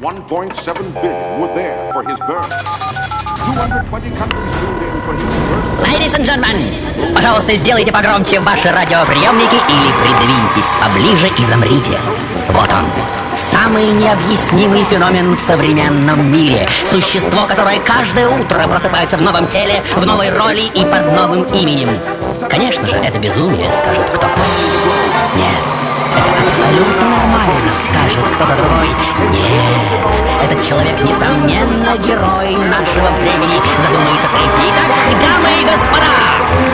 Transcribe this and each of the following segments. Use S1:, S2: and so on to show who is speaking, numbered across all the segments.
S1: 1.7 billion were there for his birth. 220 countries tuned in for his birth.
S2: Ladies and gentlemen, пожалуйста, сделайте погромче ваши радиоприемники или придвиньтесь поближе и замрите. Вот он. Самый необъяснимый феномен в современном мире. Существо, которое каждое утро просыпается в новом теле, в новой роли и под новым именем. Конечно же, это безумие, скажет кто-то. Нет, абсолютно нормально, скажет кто-то другой. Нет, этот человек, несомненно, герой нашего времени, задумается третий. Итак, дамы и господа,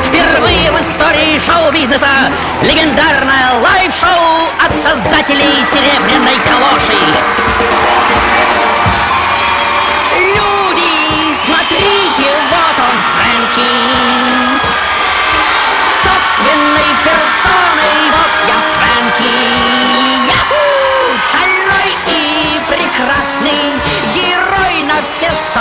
S2: впервые в истории шоу-бизнеса легендарное live-шоу от создателей «Серебряной калоши». Люди, смотрите, вот он, Фрэнки. Собственной персоной, все сто.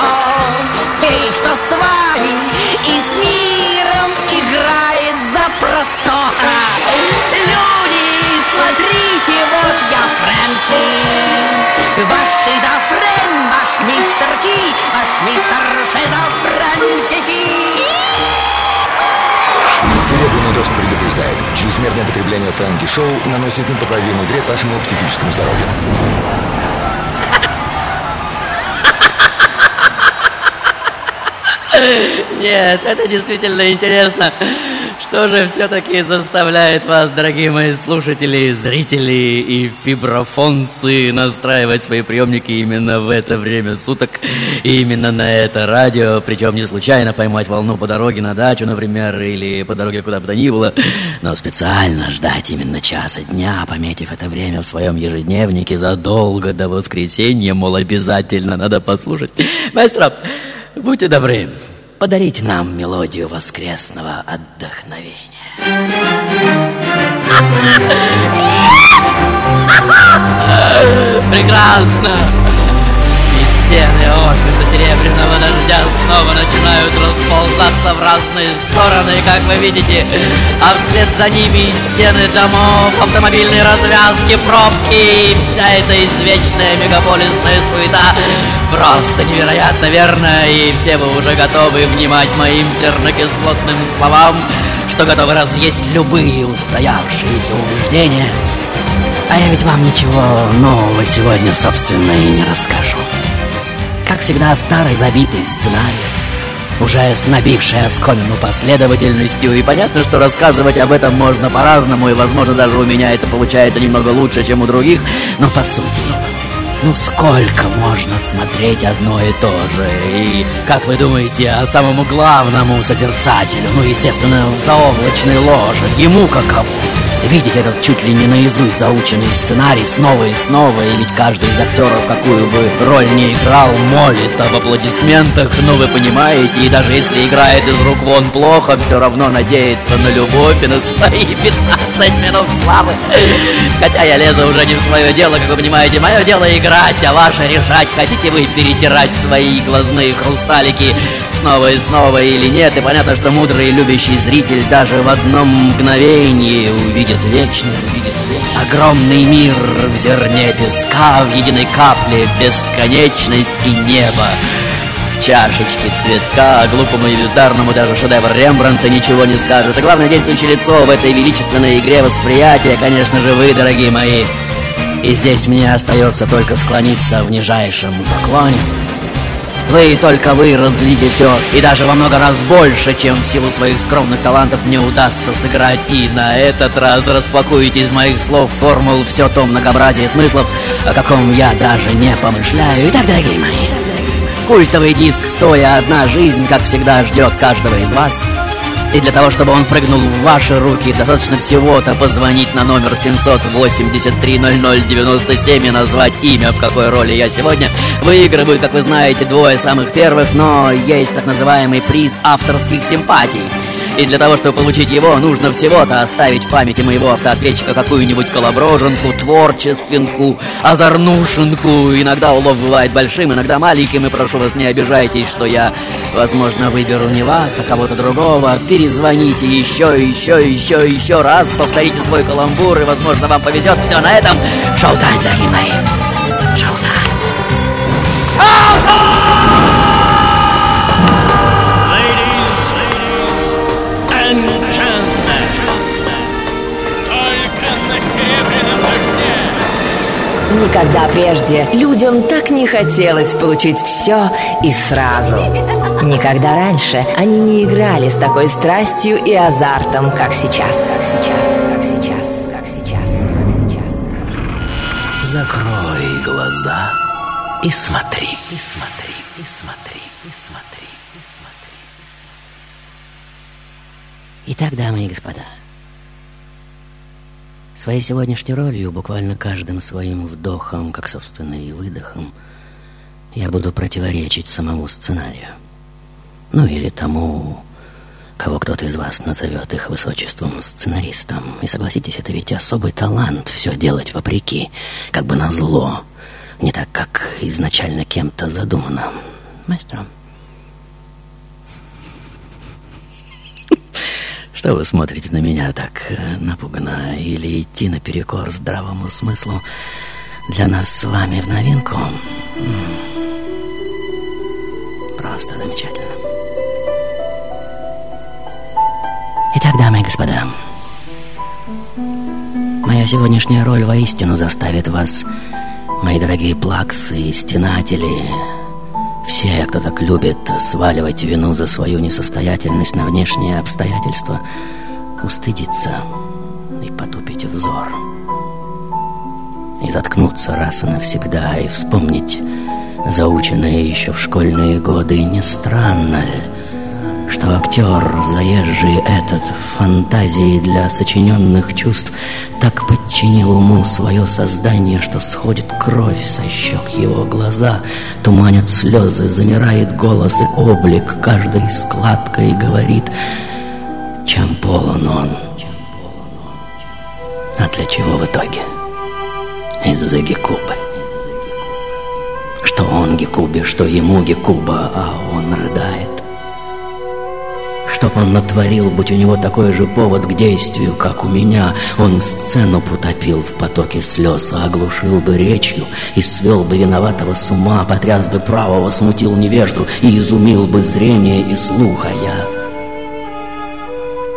S2: Эй, что с вами и с миром играет за простора. Люди, смотрите, вот я, Фрэнки. Ваш шизофрен, ваш мистер Ки, ваш мистер шизофрен
S3: Серебряный дождь предупреждает. Чрезмерное потребление Фрэнки Шоу наносит непоправимый вред вашему психическому здоровью.
S4: Нет, это действительно интересно. Что же все-таки заставляет вас, дорогие мои слушатели, зрители и фиброфонцы, настраивать свои приемники именно в это время суток и именно на это радио, причем не случайно поймать волну по дороге на дачу, например, или по дороге куда бы то ни было, но специально ждать именно часа дня, пометив это время в своем ежедневнике задолго до воскресенья, мол, обязательно надо послушать. Маэстро, будьте добры, подарите нам мелодию воскресного отдохновения. Прекрасно! Стены офиса серебряного дождя снова начинают расползаться в разные стороны, как вы видите. А вслед за ними стены домов, автомобильные развязки, пробки и вся эта извечная мегаполисная суета. Просто невероятно верно, и все вы уже готовы внимать моим сернокислотным словам, что готовы разъесть любые устоявшиеся убеждения. А я ведь вам ничего нового сегодня, собственно, и не расскажу. Как всегда, старый забитый сценарий, уже с набившей оскомину последовательностью, и понятно, что рассказывать об этом можно по-разному, и, возможно, даже у меня это получается немного лучше, чем у других, но по сути, ну сколько можно смотреть одно и то же? И как вы думаете о самому главному созерцателю? Ну, естественно, заоблачной ложе. Ему каково? Видеть этот чуть ли не наизусть заученный сценарий снова и снова, и ведь каждый из актеров, какую бы роль не играл, молит об аплодисментах, ну вы понимаете, и даже если играет из рук вон плохо, все равно надеется на любовь и на свои 15 минут славы. Хотя я лезу уже не в свое дело, как вы понимаете, мое дело играть, а ваше решать, хотите вы перетирать свои глазные хрусталики снова и снова или нет, и понятно, что мудрый и любящий зритель даже в одном мгновении увидит вечность, огромный мир в зерне песка, в единой капле бесконечность и небо. В чашечке цветка, а глупому и бездарному даже шедевр Рембрандта ничего не скажет. И главное действующее лицо в этой величественной игре восприятия, конечно же, вы, дорогие мои. И здесь мне остается только склониться в нижайшем поклоне. Вы только вы разглядите все, и даже во много раз больше, чем в силу своих скромных талантов мне удастся сыграть. И на этот раз распакуете из моих слов формул все то многообразие смыслов, о каком я даже не помышляю. Итак, дорогие мои, культовый диск «Стоя одна жизнь», как всегда, ждет каждого из вас. И для того, чтобы он прыгнул в ваши руки, достаточно всего-то позвонить на номер 783-00-97 и назвать имя, в какой роли я сегодня. Выигрывают, как вы знаете, двое самых первых, но есть так называемый приз авторских симпатий. И для того, чтобы получить его, нужно всего-то оставить в памяти моего автоответчика какую-нибудь колоброженку, творчествинку, озорнушенку. Иногда улов бывает большим, иногда маленьким, и прошу вас, не обижайтесь, что я, возможно, выберу не вас, а кого-то другого. Перезвоните еще, еще, еще, еще раз, повторите свой каламбур, и, возможно, вам повезет. Все, на этом шоу-тайм, дорогие мои. Шоу-тайм.
S5: Ladies
S6: Никогда прежде людям так не хотелось получить все и сразу. Никогда раньше они не играли с такой страстью и азартом, как сейчас. Как сейчас, как сейчас, как сейчас, как сейчас.
S4: Закрой глаза и смотри, и смотри, и смотри, и смотри, и смотри. Итак, дамы и господа, своей сегодняшней ролью, буквально каждым своим вдохом, как собственно и выдохом, я буду противоречить самому сценарию. Ну или тому, кого кто-то из вас назовет их высочеством сценаристом. И согласитесь, это ведь особый талант все делать вопреки, как бы на зло, не так, как изначально кем-то задумано. Маэстро. Что вы смотрите на меня так э, напуганно? Или идти наперекор здравому смыслу для нас с вами в новинку? Просто замечательно. Итак, дамы и господа, моя сегодняшняя роль воистину заставит вас, мои дорогие плаксы и стенатели, все, кто так любит сваливать вину за свою несостоятельность на внешние обстоятельства, устыдиться и потупить взор. И заткнуться раз и навсегда, и вспомнить заученное еще в школьные годы. Не странно ли, что актер, заезжий этот фантазии для сочиненных чувств, так подчинил уму свое создание, что сходит кровь со щек его глаза, туманят слезы, замирает голос и облик каждой складкой говорит, чем полон он. А для чего в итоге? Из-за Гекубы. Что он Гекубе, что ему Гекуба, а он рыдает. Чтоб он натворил, будь у него такой же повод к действию, как у меня, он сцену потопил в потоке слез, оглушил бы речью и свел бы виноватого с ума, потряс бы правого, смутил невежду и изумил бы зрение и слух, а я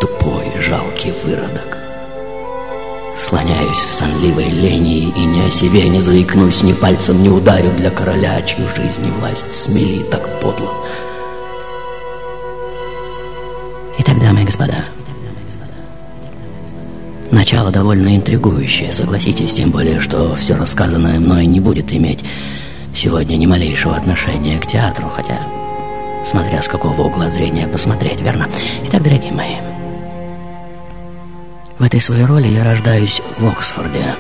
S4: тупой, жалкий выродок. Слоняюсь в сонливой лени и ни о себе не заикнусь, ни пальцем не ударю для короля, чью жизнь и власть смели так подло. Дамы и господа, начало довольно интригующее, согласитесь, тем более, что все рассказанное мной не будет иметь сегодня ни малейшего отношения к театру, хотя, смотря с какого угла зрения посмотреть, верно? Итак, дорогие мои, в этой своей роли я рождаюсь в Оксфорде,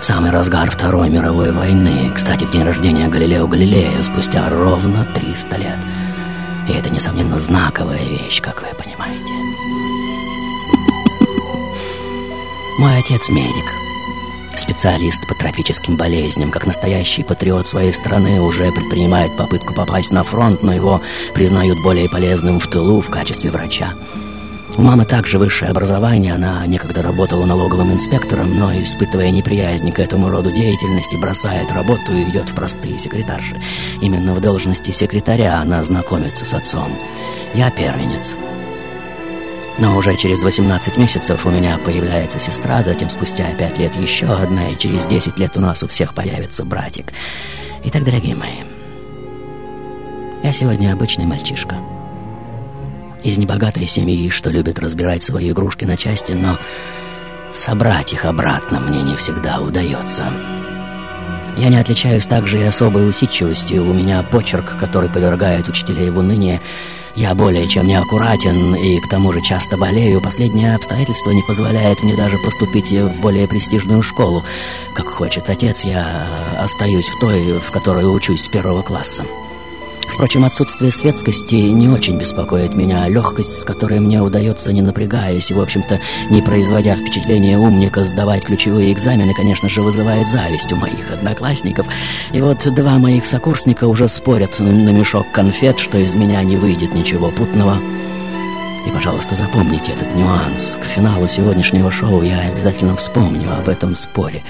S4: в самый разгар Второй мировой войны, кстати, в день рождения Галилео Галилея, спустя ровно 300 лет. И это, несомненно, знаковая вещь, как вы понимаете. Мой отец медик, специалист по тропическим болезням, как настоящий патриот своей страны, уже предпринимает попытку попасть на фронт, но его признают более полезным в тылу в качестве врача. У мамы также высшее образование, она некогда работала налоговым инспектором, но, испытывая неприязнь к этому роду деятельности, бросает работу и идет в простые секретарши. Именно в должности секретаря она знакомится с отцом. Я первенец. Но уже через 18 месяцев у меня появляется сестра, затем спустя 5 лет еще одна, и через 10 лет у нас у всех появится братик. Итак, дорогие мои, я сегодня обычный мальчишка из небогатой семьи, что любит разбирать свои игрушки на части, но собрать их обратно мне не всегда удается. Я не отличаюсь также и особой усидчивостью. У меня почерк, который повергает учителей в уныние. Я более чем неаккуратен и к тому же часто болею. Последнее обстоятельство не позволяет мне даже поступить в более престижную школу. Как хочет отец, я остаюсь в той, в которой учусь с первого класса. Впрочем, отсутствие светскости не очень беспокоит меня, легкость, с которой мне удается, не напрягаясь и, в общем-то, не производя впечатления умника, сдавать ключевые экзамены, конечно же, вызывает зависть у моих одноклассников. И вот два моих сокурсника уже спорят на мешок конфет, что из меня не выйдет ничего путного. И, пожалуйста, запомните этот нюанс. К финалу сегодняшнего шоу я обязательно вспомню об этом споре.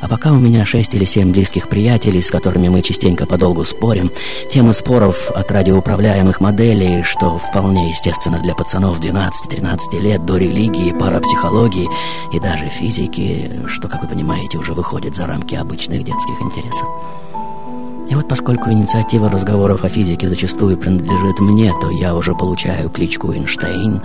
S4: А пока у меня шесть или семь близких приятелей, с которыми мы частенько подолгу спорим, темы споров от радиоуправляемых моделей, что вполне естественно для пацанов 12-13 лет, до религии, парапсихологии и даже физики, что, как вы понимаете, уже выходит за рамки обычных детских интересов. И вот поскольку инициатива разговоров о физике зачастую принадлежит мне, то я уже получаю кличку Эйнштейн,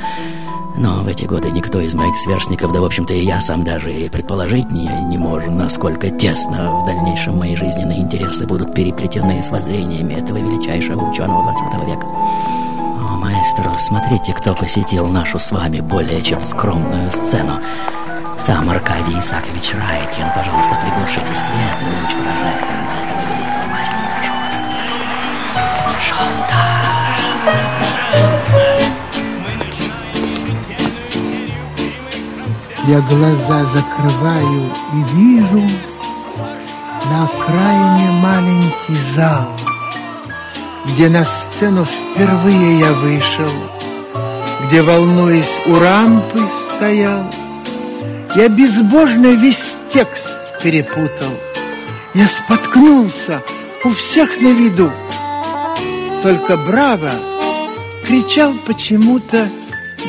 S4: но в эти годы никто из моих сверстников, да, в общем-то, и я сам даже и предположить не, не можем, насколько тесно в дальнейшем мои жизненные интересы будут переплетены с воззрениями этого величайшего ученого 20 века. О, маэстро, смотрите, кто посетил нашу с вами более чем скромную сцену. Сам Аркадий Исакович Райкин, пожалуйста, приглушите свет и луч прожектора
S7: Я глаза закрываю и вижу на окраине маленький зал, где на сцену впервые я вышел, где, волнуясь у рампы, стоял. Я безбожно весь текст перепутал. Я споткнулся у всех на виду. Только браво кричал почему-то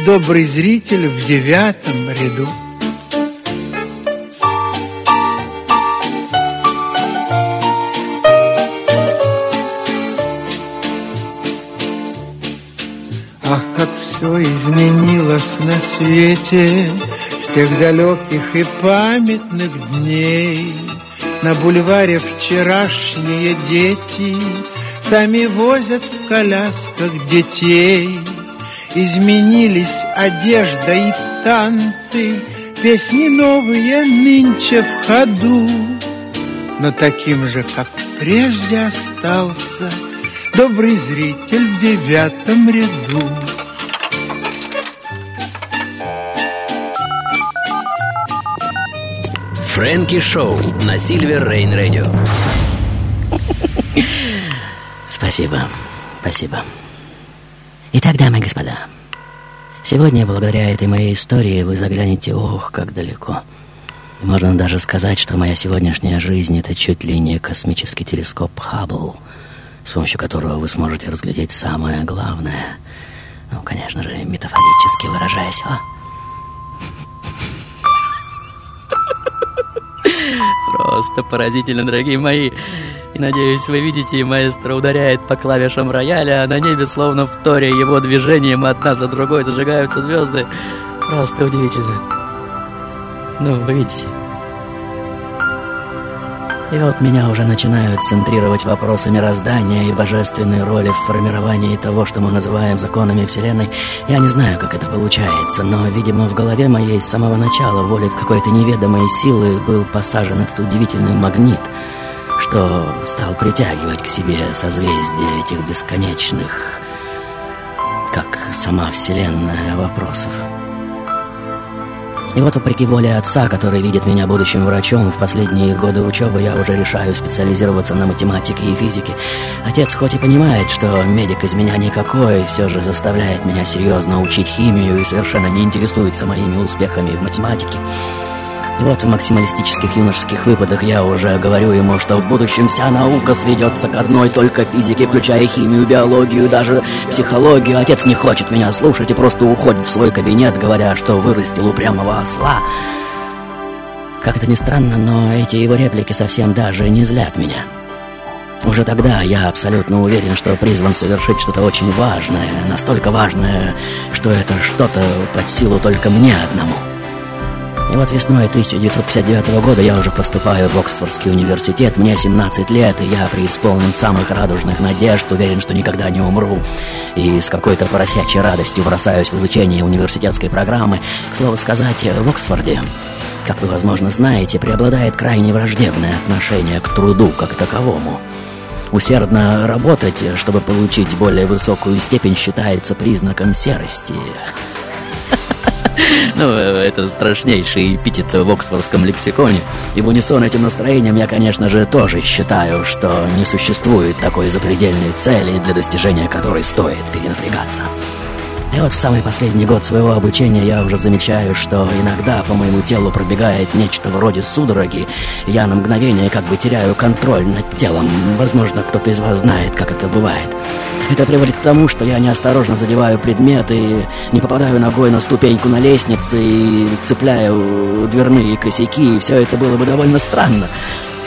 S7: добрый зритель в девятом ряду. Изменилось на свете С тех далеких и памятных дней. На бульваре вчерашние дети Сами возят в колясках детей. Изменились одежда и танцы Песни новые нынче в ходу. Но таким же, как прежде остался Добрый зритель в девятом ряду
S8: Фрэнки Шоу на Сильвер Рейн Радио.
S4: Спасибо, спасибо. Итак, дамы и господа, сегодня, благодаря этой моей истории, вы заглянете, ох, как далеко. Можно даже сказать, что моя сегодняшняя жизнь — это чуть ли не космический телескоп Хаббл, с помощью которого вы сможете разглядеть самое главное. Ну, конечно же, метафорически выражаясь. О,
S9: Просто поразительно, дорогие мои. И надеюсь, вы видите, маэстро ударяет по клавишам рояля, а на небе, словно в торе его движением одна за другой зажигаются звезды. Просто удивительно. Ну, вы видите.
S4: И вот меня уже начинают центрировать вопросы мироздания и божественной роли в формировании того, что мы называем законами Вселенной. Я не знаю, как это получается, но, видимо, в голове моей с самого начала волей какой-то неведомой силы был посажен этот удивительный магнит, что стал притягивать к себе созвездия этих бесконечных, как сама Вселенная, вопросов. И вот, вопреки воле отца, который видит меня будущим врачом, в последние годы учебы я уже решаю специализироваться на математике и физике. Отец хоть и понимает, что медик из меня никакой, все же заставляет меня серьезно учить химию и совершенно не интересуется моими успехами в математике. Вот в максималистических юношеских выпадах я уже говорю ему, что в будущем вся наука сведется к одной только физике, включая химию, биологию, даже психологию. Отец не хочет меня слушать и просто уходит в свой кабинет, говоря, что вырастил упрямого осла. Как это ни странно, но эти его реплики совсем даже не злят меня. Уже тогда я абсолютно уверен, что призван совершить что-то очень важное, настолько важное, что это что-то под силу только мне одному. И вот весной 1959 года я уже поступаю в Оксфордский университет, мне 17 лет, и я преисполнен самых радужных надежд, уверен, что никогда не умру. И с какой-то поросячьей радостью бросаюсь в изучение университетской программы. К слову сказать, в Оксфорде, как вы, возможно, знаете, преобладает крайне враждебное отношение к труду как таковому. Усердно работать, чтобы получить более высокую степень, считается признаком серости. Ну, это страшнейший эпитет в оксфордском лексиконе. И в унисон этим настроением я, конечно же, тоже считаю, что не существует такой запредельной цели, для достижения которой стоит перенапрягаться. И вот в самый последний год своего обучения я уже замечаю, что иногда по моему телу пробегает нечто вроде судороги. Я на мгновение как бы теряю контроль над телом. Возможно, кто-то из вас знает, как это бывает. Это приводит к тому, что я неосторожно задеваю предметы, не попадаю ногой на ступеньку на лестнице и цепляю дверные косяки, и все это было бы довольно странно.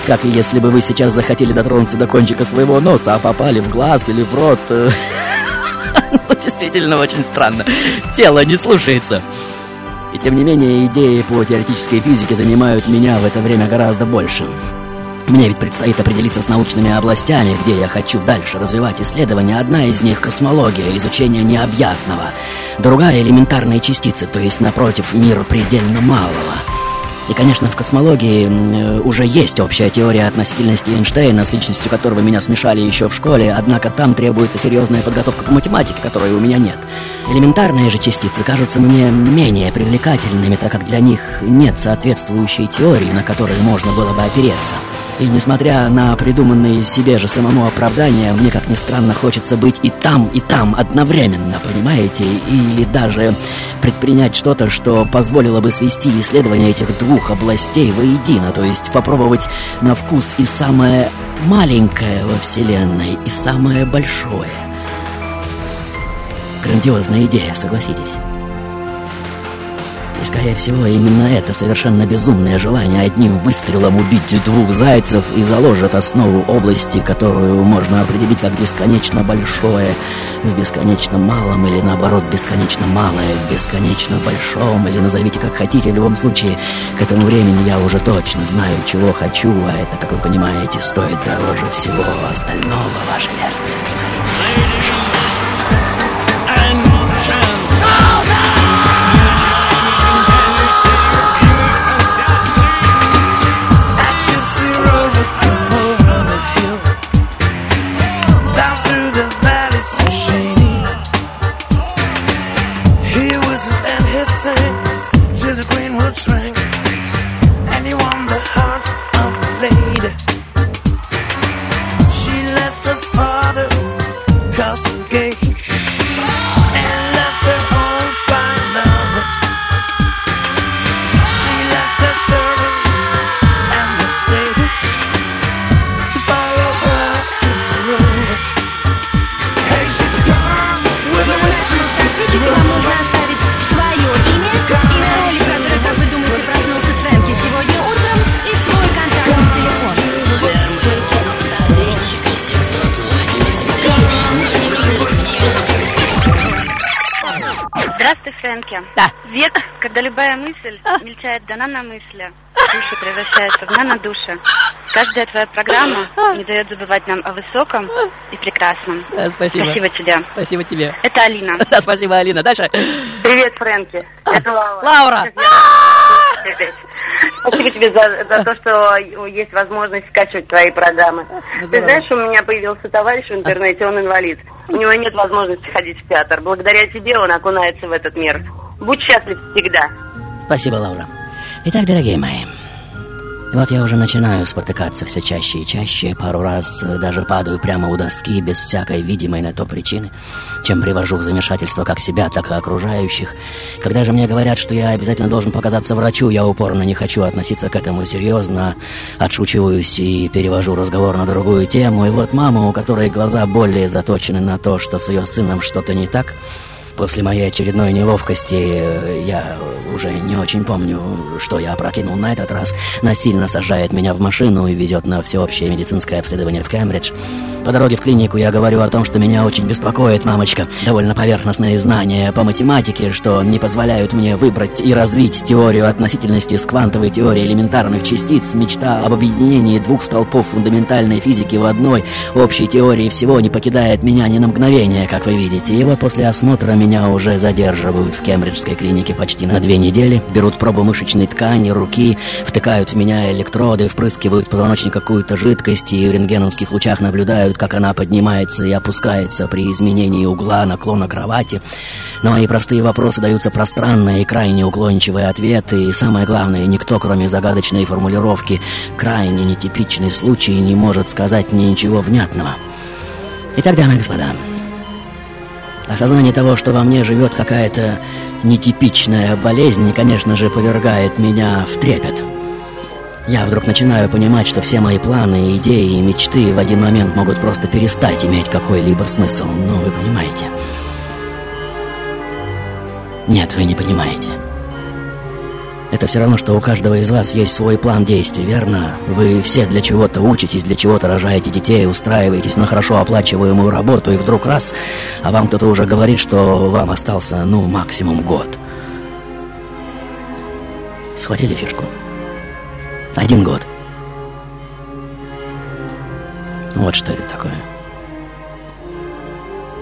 S4: Как если бы вы сейчас захотели дотронуться до кончика своего носа, а попали в глаз или в рот. Ну, действительно очень странно. Тело не слушается. И тем не менее, идеи по теоретической физике занимают меня в это время гораздо больше. Мне ведь предстоит определиться с научными областями, где я хочу дальше развивать исследования. Одна из них — космология, изучение необъятного. Другая — элементарные частицы, то есть, напротив, мир предельно малого — и, конечно, в космологии э, уже есть общая теория относительности Эйнштейна, с личностью которого меня смешали еще в школе, однако там требуется серьезная подготовка к математике, которой у меня нет. Элементарные же частицы кажутся мне менее привлекательными, так как для них нет соответствующей теории, на которой можно было бы опереться. И несмотря на придуманные себе же самому оправдания, мне, как ни странно, хочется быть и там, и там одновременно, понимаете? Или даже предпринять что-то, что позволило бы свести исследования этих двух областей воедино, то есть попробовать на вкус и самое маленькое во Вселенной, и самое большое. Грандиозная идея, согласитесь? И, скорее всего, именно это совершенно безумное желание одним выстрелом убить двух зайцев и заложит основу области, которую можно определить как бесконечно большое в бесконечно малом, или наоборот, бесконечно малое в бесконечно большом, или назовите как хотите, в любом случае, к этому времени я уже точно знаю, чего хочу, а это, как вы понимаете, стоит дороже всего остального, ваша мерзкость.
S10: Наномысли, душа превращается в нанодуши. Каждая твоя программа не дает забывать нам о высоком и прекрасном.
S4: Да, спасибо.
S10: Спасибо тебе.
S4: Спасибо тебе.
S10: Это Алина.
S4: Да, спасибо, Алина. Дальше.
S10: Привет, Фрэнки. Это Лаура.
S4: Лаура!
S10: Спасибо тебе за, за то, что есть возможность скачивать твои программы. Ты знаешь, у меня появился товарищ в интернете, он инвалид. У него нет возможности ходить в театр. Благодаря тебе он окунается в этот мир. Будь счастлив всегда.
S4: Спасибо, Лаура. Итак, дорогие мои, вот я уже начинаю спотыкаться все чаще и чаще, пару раз э, даже падаю прямо у доски без всякой видимой на то причины, чем привожу в замешательство как себя, так и окружающих. Когда же мне говорят, что я обязательно должен показаться врачу, я упорно не хочу относиться к этому серьезно, отшучиваюсь и перевожу разговор на другую тему. И вот мама, у которой глаза более заточены на то, что с ее сыном что-то не так, После моей очередной неловкости э, я уже не очень помню, что я опрокинул на этот раз. Насильно сажает меня в машину и везет на всеобщее медицинское обследование в Кембридж. По дороге в клинику я говорю о том, что меня очень беспокоит, мамочка. Довольно поверхностные знания по математике, что не позволяют мне выбрать и развить теорию относительности с квантовой теорией элементарных частиц. Мечта об объединении двух столпов фундаментальной физики в одной общей теории всего не покидает меня ни на мгновение, как вы видите. И вот после осмотра меня уже задерживают в кембриджской клинике почти на две недели, берут пробу мышечной ткани, руки, втыкают в меня электроды, впрыскивают в позвоночник какую-то жидкость и в рентгеновских лучах наблюдают, как она поднимается и опускается при изменении угла наклона кровати. Но и простые вопросы даются пространные и крайне уклончивые ответы, и самое главное, никто, кроме загадочной формулировки «крайне нетипичный случай» не может сказать мне ничего внятного. Итак, дамы и господа, Осознание того, что во мне живет какая-то нетипичная болезнь, конечно же, повергает меня в трепет. Я вдруг начинаю понимать, что все мои планы, идеи и мечты в один момент могут просто перестать иметь какой-либо смысл. Ну, вы понимаете. Нет, вы не понимаете. Это все равно, что у каждого из вас есть свой план действий, верно? Вы все для чего-то учитесь, для чего-то рожаете детей, устраиваетесь на хорошо оплачиваемую работу, и вдруг раз, а вам кто-то уже говорит, что вам остался, ну, максимум год. Схватили фишку? Один год. Вот что это такое.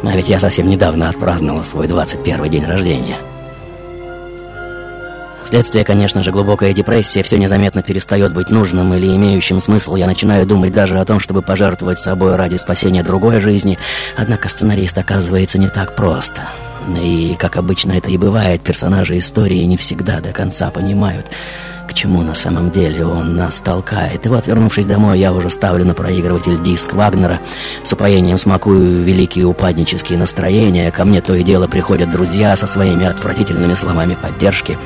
S4: А ведь я совсем недавно отпраздновал свой 21 день рождения. Следствие, конечно же, глубокая депрессия, все незаметно перестает быть нужным или имеющим смысл. Я начинаю думать даже о том, чтобы пожертвовать собой ради спасения другой жизни. Однако сценарист оказывается не так просто. И, как обычно это и бывает, персонажи истории не всегда до конца понимают, к чему на самом деле он нас толкает. И вот, вернувшись домой, я уже ставлю на проигрыватель диск Вагнера, с упоением смакую великие упаднические настроения, ко мне то и дело приходят друзья со своими отвратительными словами поддержки.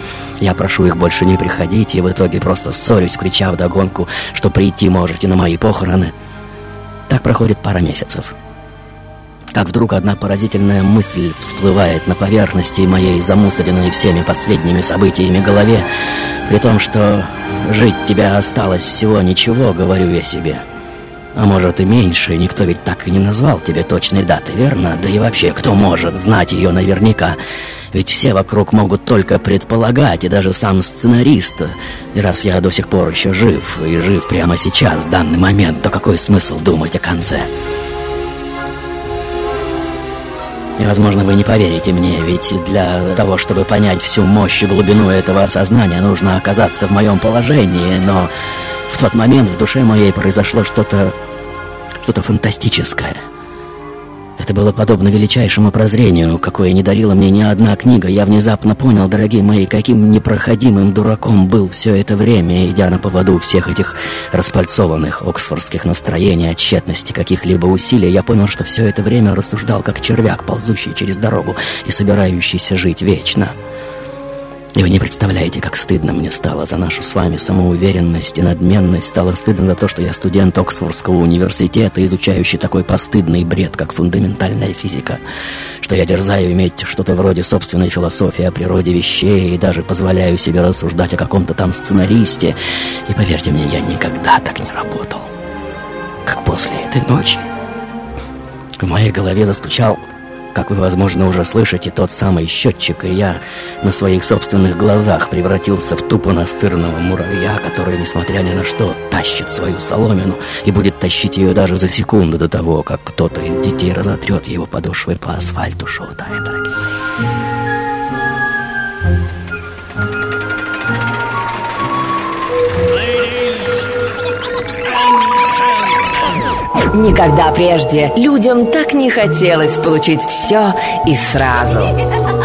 S4: Я прошу их больше не приходить, и в итоге просто ссорюсь, крича вдогонку, что прийти можете на мои похороны. Так проходит пара месяцев как вдруг одна поразительная мысль всплывает на поверхности моей замусоренной всеми последними событиями голове, при том, что жить тебе осталось всего ничего, говорю я себе. А может и меньше, никто ведь так и не назвал тебе точной даты, верно? Да и вообще, кто может знать ее наверняка? Ведь все вокруг могут только предполагать, и даже сам сценарист. И раз я до сих пор еще жив, и жив прямо сейчас, в данный момент, то какой смысл думать о конце?» И, возможно, вы не поверите мне, ведь для того, чтобы понять всю мощь и глубину этого осознания, нужно оказаться в моем положении, но в тот момент в душе моей произошло что-то... что-то фантастическое — это было подобно величайшему прозрению, какое не дарила мне ни одна книга. Я внезапно понял, дорогие мои, каким непроходимым дураком был все это время, идя на поводу всех этих распальцованных оксфордских настроений, от каких-либо усилий. Я понял, что все это время рассуждал как червяк, ползущий через дорогу и собирающийся жить вечно. И вы не представляете, как стыдно мне стало за нашу с вами самоуверенность и надменность. Стало стыдно за то, что я студент Оксфордского университета, изучающий такой постыдный бред, как фундаментальная физика. Что я дерзаю иметь что-то вроде собственной философии о природе вещей и даже позволяю себе рассуждать о каком-то там сценаристе. И поверьте мне, я никогда так не работал, как после этой ночи. В моей голове застучал как вы, возможно, уже слышите, тот самый счетчик, и я на своих собственных глазах превратился в тупо настырного муравья, который, несмотря ни на что, тащит свою соломину и будет тащить ее даже за секунду до того, как кто-то из детей разотрет его подошвой по асфальту шоу-тайм, дорогие
S6: Никогда прежде людям так не хотелось получить все и сразу.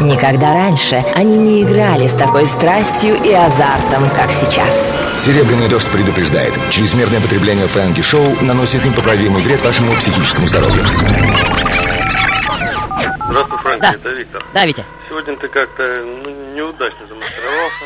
S6: Никогда раньше они не играли с такой страстью и азартом, как сейчас.
S3: Серебряный дождь предупреждает. Чрезмерное потребление фэнки-шоу наносит непоправимый вред вашему психическому здоровью.
S11: Здравствуй, Фрэнки,
S9: Да.
S11: это Виктор.
S9: Да, Витя.
S11: Сегодня ты как-то ну, неудачно замаскировался,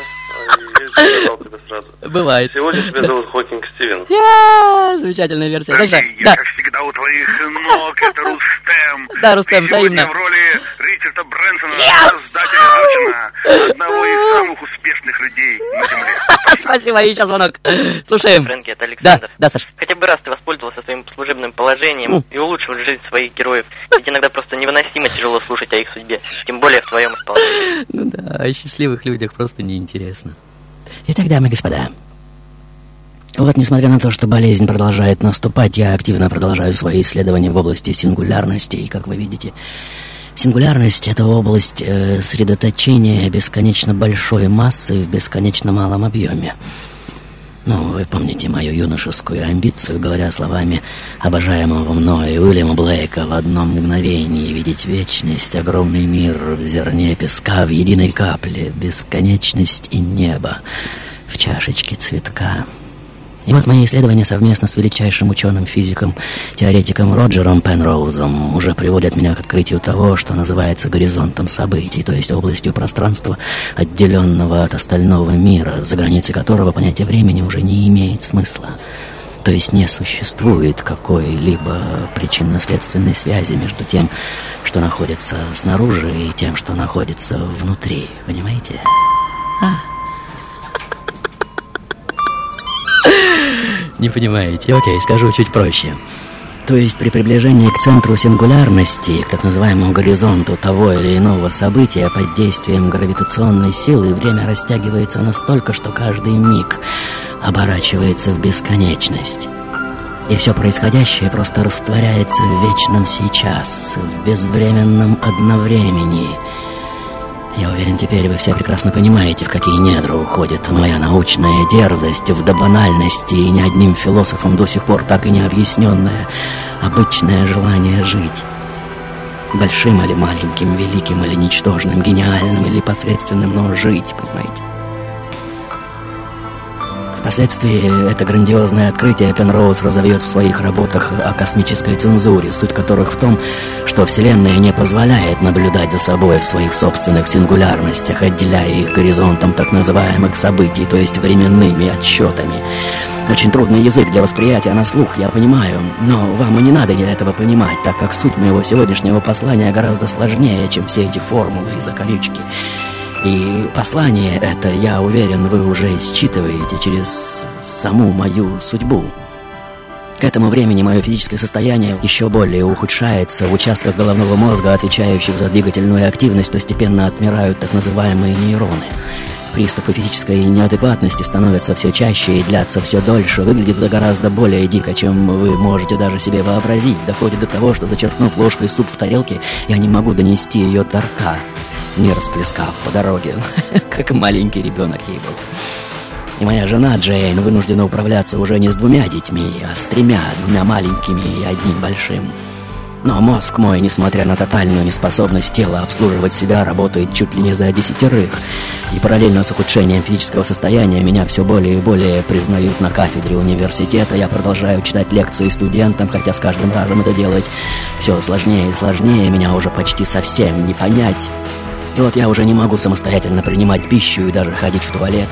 S11: сказал тебе сразу.
S9: Бывает.
S11: Сегодня тебя зовут Хокинг Стивен.
S9: Я, замечательная версия. Точно. Да,
S5: всегда у твоих ног, это Рустем.
S9: Да, Рустем, взаимно.
S5: в роли Ричарда Брэнсона, создателя Зочина, одного из самых успешных людей на Земле.
S9: спасибо, и сейчас звонок. Слушаем.
S12: Фрэнки, это
S9: Да,
S12: Александр.
S9: да, Саш.
S12: Хотя бы раз ты воспользовался своим служебным положением и улучшил жизнь своих героев. Ведь иногда просто невыносимо тяжело слушать о их судьбе, тем более в твоем исполнении.
S9: Ну да, о счастливых людях просто неинтересно.
S4: Итак, дамы и господа, вот, несмотря на то, что болезнь продолжает наступать, я активно продолжаю свои исследования в области сингулярности. И, как вы видите, сингулярность — это область э, средоточения бесконечно большой массы в бесконечно малом объеме. Ну, вы помните мою юношескую амбицию, говоря словами обожаемого мной Уильяма Блейка в одном мгновении видеть вечность, огромный мир в зерне песка, в единой капле, бесконечность и небо в чашечке цветка. И вот мои исследования совместно с величайшим ученым-физиком, теоретиком Роджером Пенроузом уже приводят меня к открытию того, что называется горизонтом событий, то есть областью пространства, отделенного от остального мира, за границей которого понятие времени уже не имеет смысла. То есть не существует какой-либо причинно-следственной связи между тем, что находится снаружи, и тем, что находится внутри. Понимаете? А. Не понимаете? Окей, скажу чуть проще. То есть при приближении к центру сингулярности, к так называемому горизонту того или иного события, под действием гравитационной силы время растягивается настолько, что каждый миг оборачивается в бесконечность. И все происходящее просто растворяется в вечном сейчас, в безвременном одновремени – я уверен, теперь вы все прекрасно понимаете, в какие недра уходит моя научная дерзость, в до банальности и ни одним философом до сих пор так и не объясненное обычное желание жить. Большим или маленьким, великим или ничтожным, гениальным или посредственным, но жить, понимаете? Впоследствии это грандиозное открытие Пенроуз разовьет в своих работах о космической цензуре, суть которых в том, что Вселенная не позволяет наблюдать за собой в своих собственных сингулярностях, отделяя их горизонтом так называемых событий, то есть временными отсчетами. Очень трудный язык для восприятия на слух, я понимаю, но вам и не надо этого понимать, так как суть моего сегодняшнего послания гораздо сложнее, чем все эти формулы и закорючки. И послание это, я уверен, вы уже считываете через саму мою судьбу. К этому времени мое физическое состояние еще более ухудшается. В участках головного мозга, отвечающих за двигательную активность, постепенно отмирают так называемые нейроны. Приступы физической неадекватности становятся все чаще и длятся все дольше. Выглядит это гораздо более дико, чем вы можете даже себе вообразить. Доходит до того, что, зачерпнув ложкой суп в тарелке, я не могу донести ее до рта не расплескав по дороге, как маленький ребенок ей был. И моя жена Джейн вынуждена управляться уже не с двумя детьми, а с тремя, двумя маленькими и одним большим. Но мозг мой, несмотря на тотальную неспособность тела обслуживать себя, работает чуть ли не за десятерых. И параллельно с ухудшением физического состояния меня все более и более признают на кафедре университета. Я продолжаю читать лекции студентам, хотя с каждым разом это делать все сложнее и сложнее. Меня уже почти совсем не понять. И вот я уже не могу самостоятельно принимать пищу и даже ходить в туалет.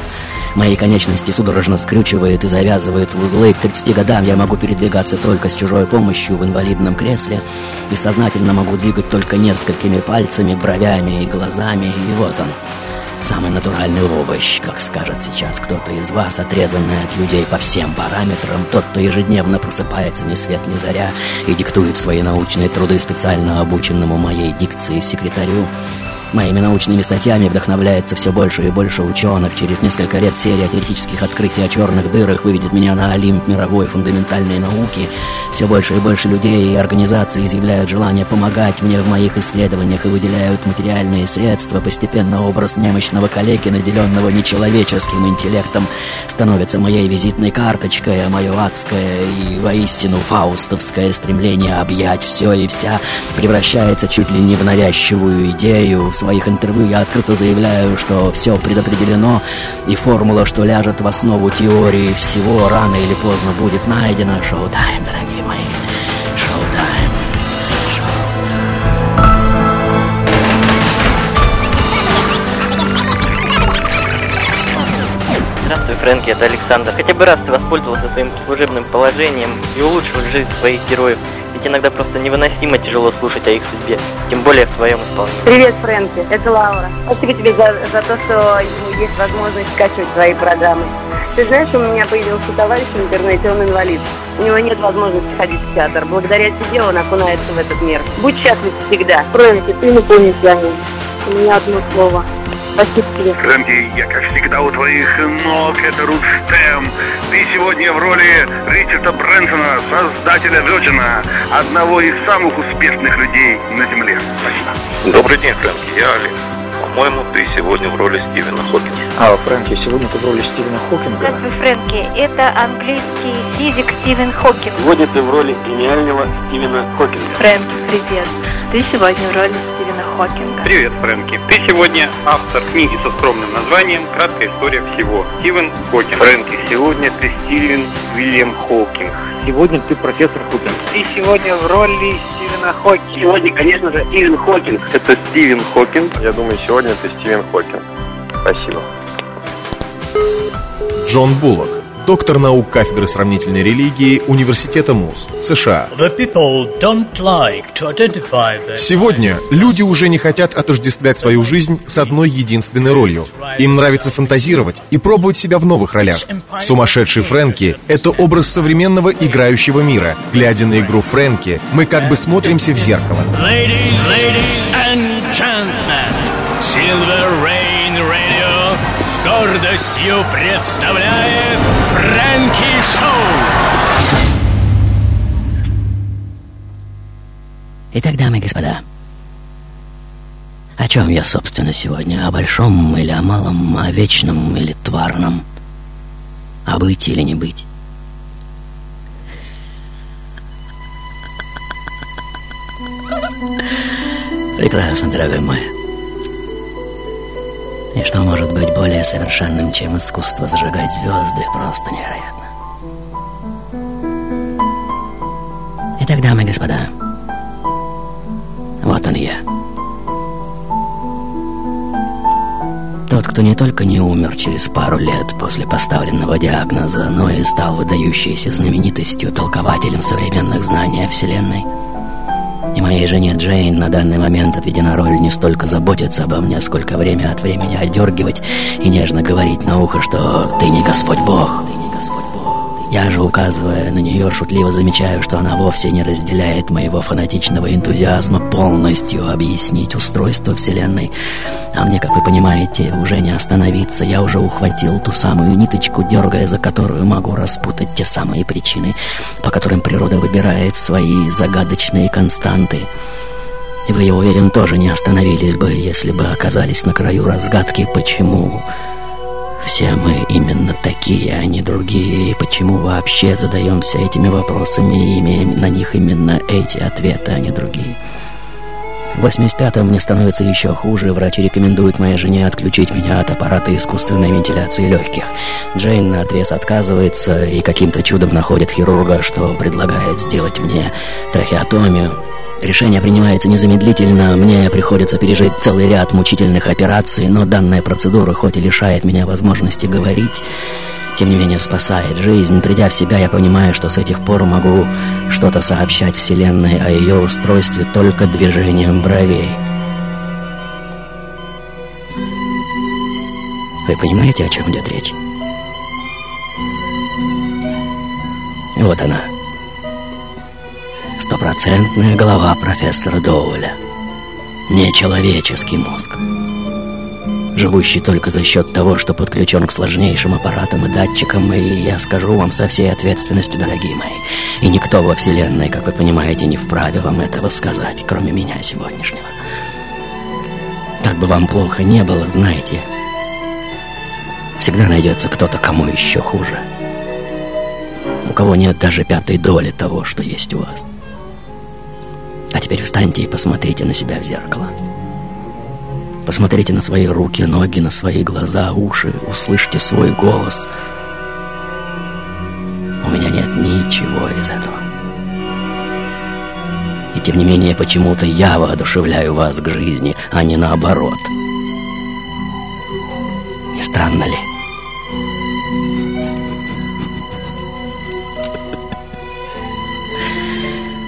S4: Мои конечности судорожно скрючивает и завязывает в узлы. К 30 годам я могу передвигаться только с чужой помощью в инвалидном кресле. И сознательно могу двигать только несколькими пальцами, бровями и глазами. И вот он. Самый натуральный овощ, как скажет сейчас кто-то из вас, отрезанный от людей по всем параметрам, тот, кто ежедневно просыпается ни свет ни заря и диктует свои научные труды специально обученному моей дикции секретарю. Моими научными статьями вдохновляется все больше и больше ученых. Через несколько лет серия теоретических открытий о черных дырах выведет меня на Олимп мировой фундаментальной науки. Все больше и больше людей и организаций изъявляют желание помогать мне в моих исследованиях и выделяют материальные средства. Постепенно образ немощного коллеги, наделенного нечеловеческим интеллектом, становится моей визитной карточкой, а мое адское и воистину фаустовское стремление объять все и вся превращается чуть ли не в навязчивую идею, в своих интервью я открыто заявляю, что все предопределено, и формула, что ляжет в основу теории всего, рано или поздно будет найдена. Шоу-тайм, дорогие мои. Шоу-тайм.
S12: Здравствуй, Фрэнки, это Александр. Хотя бы раз ты воспользовался своим служебным положением и улучшил жизнь своих героев. Иногда просто невыносимо тяжело слушать о их судьбе, тем более в твоем исполнении.
S10: Привет, Фрэнки, это Лаура. Спасибо тебе за, за то, что есть возможность скачивать твои программы. Ты знаешь, у меня появился товарищ в интернете, он инвалид. У него нет возможности ходить в театр. Благодаря тебе он окунается в этот мир. Будь счастлив всегда.
S13: Фрэнки, ты инопланетянин. У меня одно слово. Спасибо тебе.
S5: Фрэнки, я как всегда у твоих ног, это Рустем. Ты сегодня в роли Ричарда Брэнсона, создателя Virgin, одного из самых успешных людей на Земле. Спасибо.
S11: Добрый день, Фрэнки, я Алекс. По-моему, ты сегодня в роли Стивена Хокинга.
S14: А, Фрэнки, сегодня ты в роли Стивена Хокинга.
S15: Здравствуй, Фрэнки. Это английский физик Стивен Хокинг.
S11: Сегодня ты в роли гениального Стивена Хокинга.
S15: Фрэнки, привет. Ты Ты сегодня в роли Стивена Хокинга.
S16: Привет, Фрэнки. Ты сегодня автор книги со скромным названием «Краткая история всего». Стивен Хокинг.
S5: Фрэнки, сегодня ты Стивен Уильям Хокинг.
S14: Сегодня ты профессор Хокинг.
S16: Ты сегодня в роли Стивена Хокинга.
S5: Сегодня, конечно же, Стивен Хокинг.
S11: Это Стивен Хокинг. Я думаю, сегодня ты Стивен Хокинг. Спасибо.
S17: Джон Буллок, доктор наук кафедры сравнительной религии Университета МУЗ, США. Сегодня люди уже не хотят отождествлять свою жизнь с одной единственной ролью. Им нравится фантазировать и пробовать себя в новых ролях. Сумасшедший Фрэнки — это образ современного играющего мира. Глядя на игру Фрэнки, мы как бы смотримся в зеркало.
S18: Radio с гордостью представляет Фрэнки Шоу!
S4: Итак, дамы и господа, о чем я, собственно, сегодня? О большом или о малом, о вечном или тварном? О быть или не быть? Прекрасно, дорогой мой. И что может быть более совершенным, чем искусство зажигать звезды? Просто невероятно. Итак, дамы и господа, вот он я. Тот, кто не только не умер через пару лет после поставленного диагноза, но и стал выдающейся знаменитостью, толкователем современных знаний о Вселенной. И моей жене Джейн на данный момент отведена роль не столько заботиться обо мне, сколько время от времени одергивать и нежно говорить на ухо, что «ты не Господь Бог». Я же, указывая на нее, шутливо замечаю, что она вовсе не разделяет моего фанатичного энтузиазма полностью объяснить устройство Вселенной. А мне, как вы понимаете, уже не остановиться. Я уже ухватил ту самую ниточку, дергая за которую могу распутать те самые причины, по которым природа выбирает свои загадочные константы. И вы, я уверен, тоже не остановились бы, если бы оказались на краю разгадки, почему... Все мы именно такие, а не другие. И почему вообще задаемся этими вопросами и имеем на них именно эти ответы, а не другие? В 85-м мне становится еще хуже. Врачи рекомендуют моей жене отключить меня от аппарата искусственной вентиляции легких. Джейн на отрез отказывается и каким-то чудом находит хирурга, что предлагает сделать мне трахеотомию. Решение принимается незамедлительно, мне приходится пережить целый ряд мучительных операций, но данная процедура хоть и лишает меня возможности говорить, тем не менее спасает жизнь. Придя в себя, я понимаю, что с этих пор могу что-то сообщать Вселенной о ее устройстве только движением бровей. Вы понимаете, о чем идет речь? Вот она. Стопроцентная голова профессора Доуэля. Нечеловеческий мозг. Живущий только за счет того, что подключен к сложнейшим аппаратам и датчикам, и я скажу вам со всей ответственностью, дорогие мои, и никто во Вселенной, как вы понимаете, не вправе вам этого сказать, кроме меня сегодняшнего. Как бы вам плохо не было, знаете, всегда найдется кто-то, кому еще хуже. У кого нет даже пятой доли того, что есть у вас. Теперь встаньте и посмотрите на себя в зеркало. Посмотрите на свои руки, ноги, на свои глаза, уши, услышьте свой голос. У меня нет ничего из этого. И тем не менее, почему-то я воодушевляю вас к жизни, а не наоборот. Не странно ли?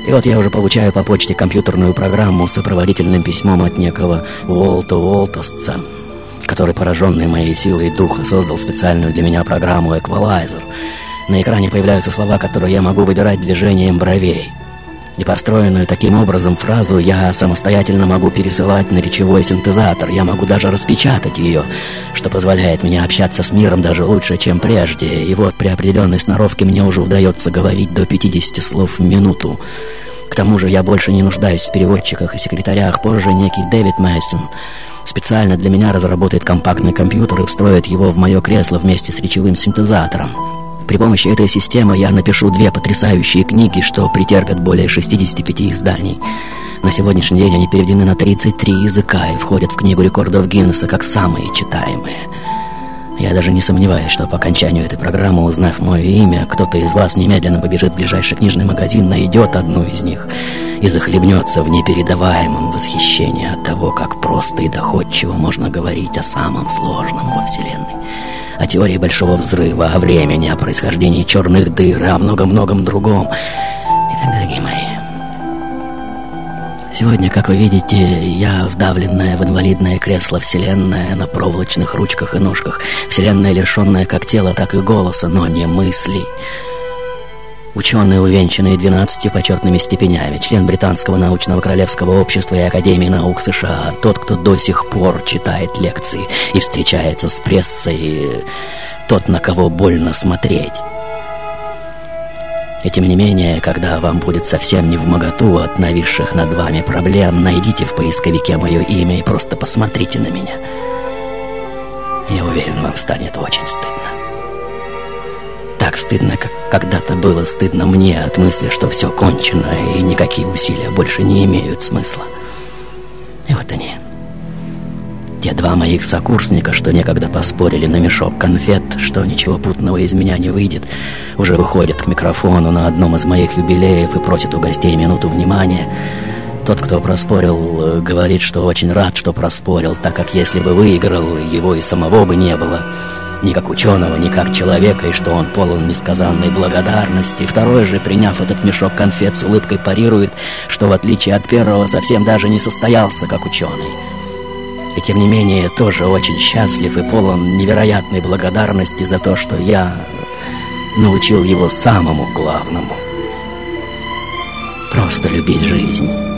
S4: И вот я уже получаю по почте компьютерную программу с сопроводительным письмом от некого Уолта Уолтосца, который, пораженный моей силой духа, создал специальную для меня программу «Эквалайзер». На экране появляются слова, которые я могу выбирать движением бровей. И построенную таким образом фразу я самостоятельно могу пересылать на речевой синтезатор. Я могу даже распечатать ее, что позволяет мне общаться с миром даже лучше, чем прежде. И вот при определенной сноровке мне уже удается говорить до 50 слов в минуту. К тому же я больше не нуждаюсь в переводчиках и секретарях. Позже некий Дэвид Мэйсон специально для меня разработает компактный компьютер и встроит его в мое кресло вместе с речевым синтезатором. При помощи этой системы я напишу две потрясающие книги, что претерпят более 65 изданий. На сегодняшний день они переведены на 33 языка и входят в книгу рекордов Гиннесса как самые читаемые. Я даже не сомневаюсь, что по окончанию этой программы, узнав мое имя, кто-то из вас немедленно побежит в ближайший книжный магазин, найдет одну из них и захлебнется в непередаваемом восхищении от того, как просто и доходчиво можно говорить о самом сложном во Вселенной. О теории Большого Взрыва, о времени, о происхождении черных дыр, о многом-многом другом. Итак, дорогие мои, Сегодня, как вы видите, я вдавленная в инвалидное кресло Вселенная на проволочных ручках и ножках. Вселенная, лишенная как тела, так и голоса, но не мыслей. Ученый, увенчанный 12 почетными степенями, член Британского научного королевского общества и Академии наук США, тот, кто до сих пор читает лекции и встречается с прессой, тот, на кого больно смотреть. И тем не менее, когда вам будет совсем не в моготу от нависших над вами проблем, найдите в поисковике мое имя и просто посмотрите на меня. Я уверен, вам станет очень стыдно. Так стыдно, как когда-то было стыдно мне от мысли, что все кончено и никакие усилия больше не имеют смысла. И вот они. Те два моих сокурсника, что некогда поспорили на мешок конфет, что ничего путного из меня не выйдет, уже выходят к микрофону на одном из моих юбилеев и просят у гостей минуту внимания. Тот, кто проспорил, говорит, что очень рад, что проспорил, так как если бы выиграл, его и самого бы не было. Ни как ученого, ни как человека, и что он полон несказанной благодарности. Второй же, приняв этот мешок конфет, с улыбкой парирует, что в отличие от первого совсем даже не состоялся как ученый и тем не менее тоже очень счастлив и полон невероятной благодарности за то, что я научил его самому главному. Просто любить жизнь.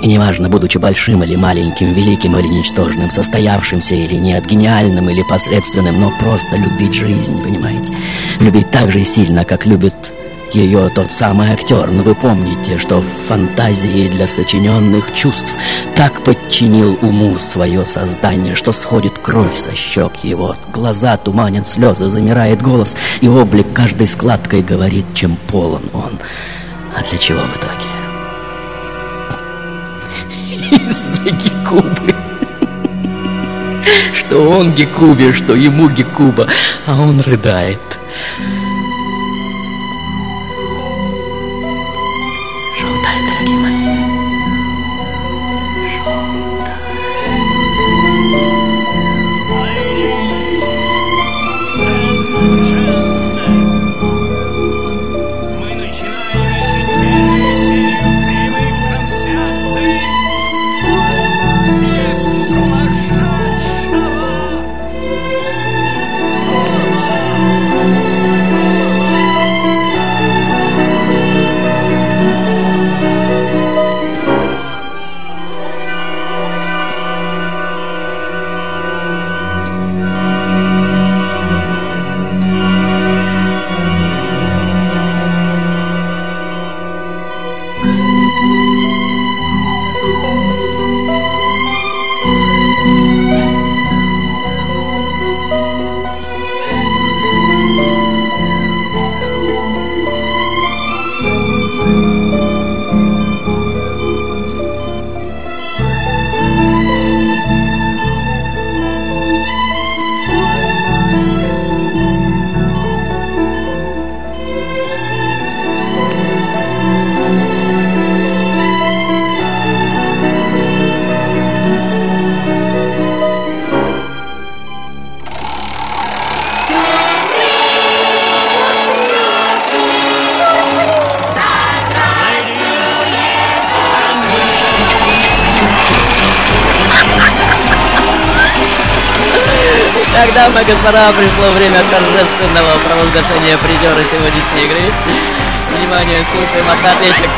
S4: И неважно, будучи большим или маленьким, великим или ничтожным, состоявшимся или нет, гениальным или посредственным, но просто любить жизнь, понимаете? Любить так же сильно, как любит ее тот самый актер, но вы помните, что в фантазии для сочиненных чувств так подчинил уму свое создание, что сходит кровь со щек его, глаза туманят слезы, замирает голос, и облик каждой складкой говорит, чем полон он. А для чего в итоге? Из-за Гекубы. Что он Гекубе, что ему Гекуба, а он рыдает. Дамы и господа, пришло время торжественного провозглашения призера сегодняшней игры. Внимание, слушаем автоответчик.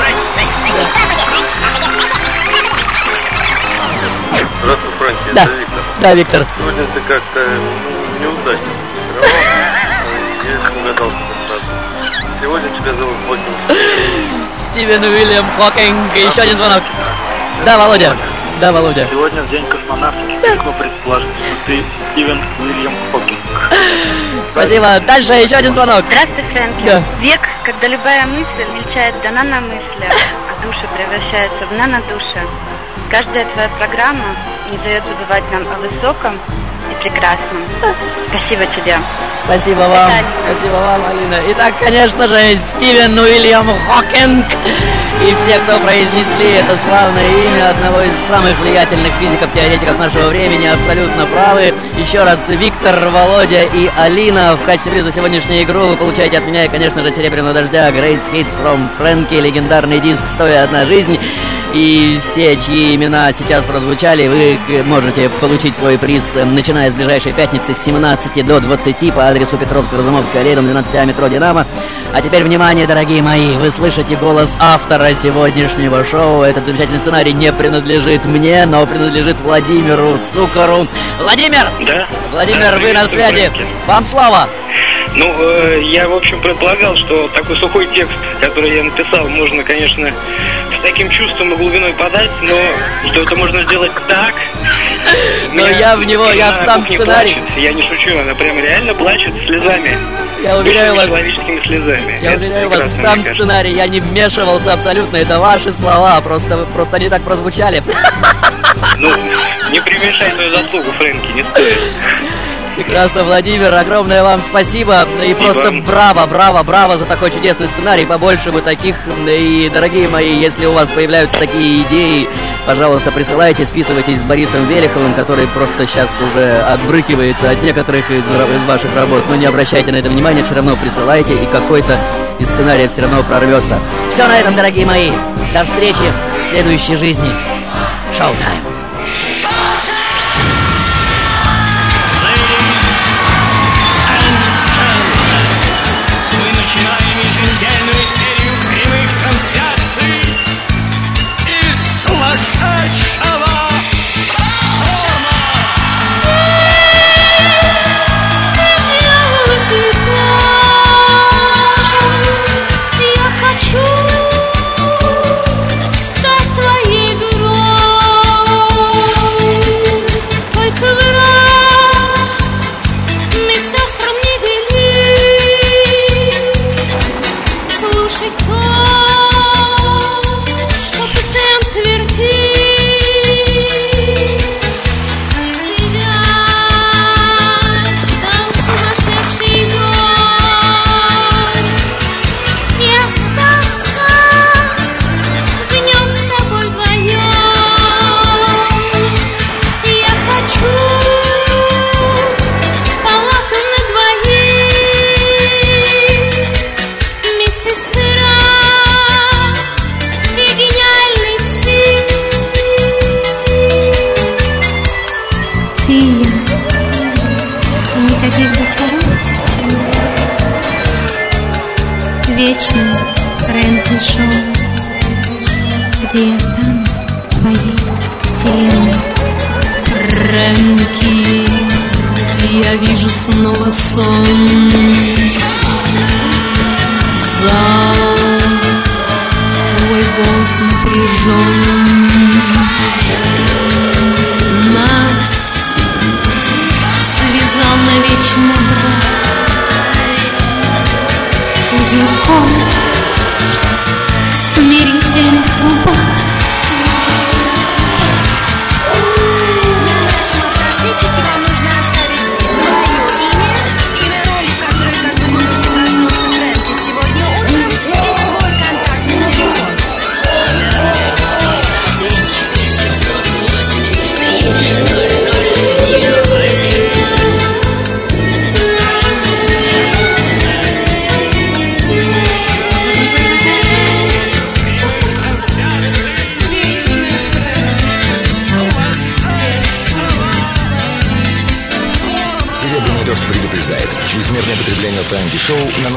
S11: Здравствуй, Фрэнки,
S4: Да.
S11: это Виктор.
S4: Да, Виктор.
S11: Сегодня ты как-то ну, неудачно тренировал. Я угадал тебя сразу. Сегодня тебя зовут Хокинг.
S4: Стивен Уильям Хокинг. Еще один звонок. Да, Володя. Да, Володя.
S19: Сегодня в день космонавтики легко предположить, что ты Стивен Уильям Хокинг.
S4: Спасибо. Дальше еще один звонок.
S20: Здравствуй, Фрэнки.
S4: Да.
S20: Век, когда любая мысль мельчает до наномысля, а души превращаются в нанодуши. Каждая твоя программа не дает забывать нам о высоком и прекрасном. Спасибо тебе.
S4: Спасибо вам. Спасибо вам, Алина. Итак, конечно же, Стивен Уильям Хокинг и все, кто произнесли это славное имя одного из самых влиятельных физиков-теоретиков нашего времени, абсолютно правы. Еще раз, Виктор, Володя и Алина в качестве приза сегодняшнюю игру вы получаете от меня, конечно же, «Серебряного дождя», Great Hits from Frankie, легендарный диск «Стоя одна жизнь». И все, чьи имена сейчас прозвучали, вы можете получить свой приз, э, начиная с ближайшей пятницы с 17 до 20 по адресу Петровского-Разумовская, аллея, 12А, метро «Динамо». А теперь, внимание, дорогие мои, вы слышите голос автора сегодняшнего шоу. Этот замечательный сценарий не принадлежит мне, но принадлежит Владимиру Цукору. Владимир!
S11: Да?
S4: Владимир, вы на связи. Вам слава!
S11: Ну, э, я, в общем, предполагал, что такой сухой текст, который я написал, можно, конечно, с таким чувством и глубиной подать, но что это можно сделать так...
S4: Но я в него, я в сам сценарий.
S11: плачет. Я не шучу, она прям реально плачет слезами.
S4: Я уверяю вас,
S11: человеческими слезами.
S4: я
S11: Это
S4: уверяю вас, в сам сценарий я не вмешивался абсолютно. Это ваши слова, просто, просто они так прозвучали.
S11: Ну, не преуменьшай свою заслугу, Фрэнки, не стоит.
S4: Прекрасно, Владимир, огромное вам спасибо. И просто
S11: вам.
S4: браво, браво, браво за такой чудесный сценарий. Побольше бы таких. И, дорогие мои, если у вас появляются такие идеи, пожалуйста, присылайте, списывайтесь с Борисом Велиховым, который просто сейчас уже отбрыкивается от некоторых из, из ваших работ. Но не обращайте на это внимания, все равно присылайте, и какой-то из сценариев все равно прорвется. Все на этом, дорогие мои. До встречи в следующей жизни. Шоу-тайм.
S21: Где я стану твоей вселенной.
S9: Фрэнки, я вижу снова сон. Зал, твой голос напряжен. Нас связал навечно брак.
S21: Узелком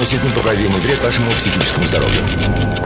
S3: наносит непоправимый вред вашему психическому здоровью.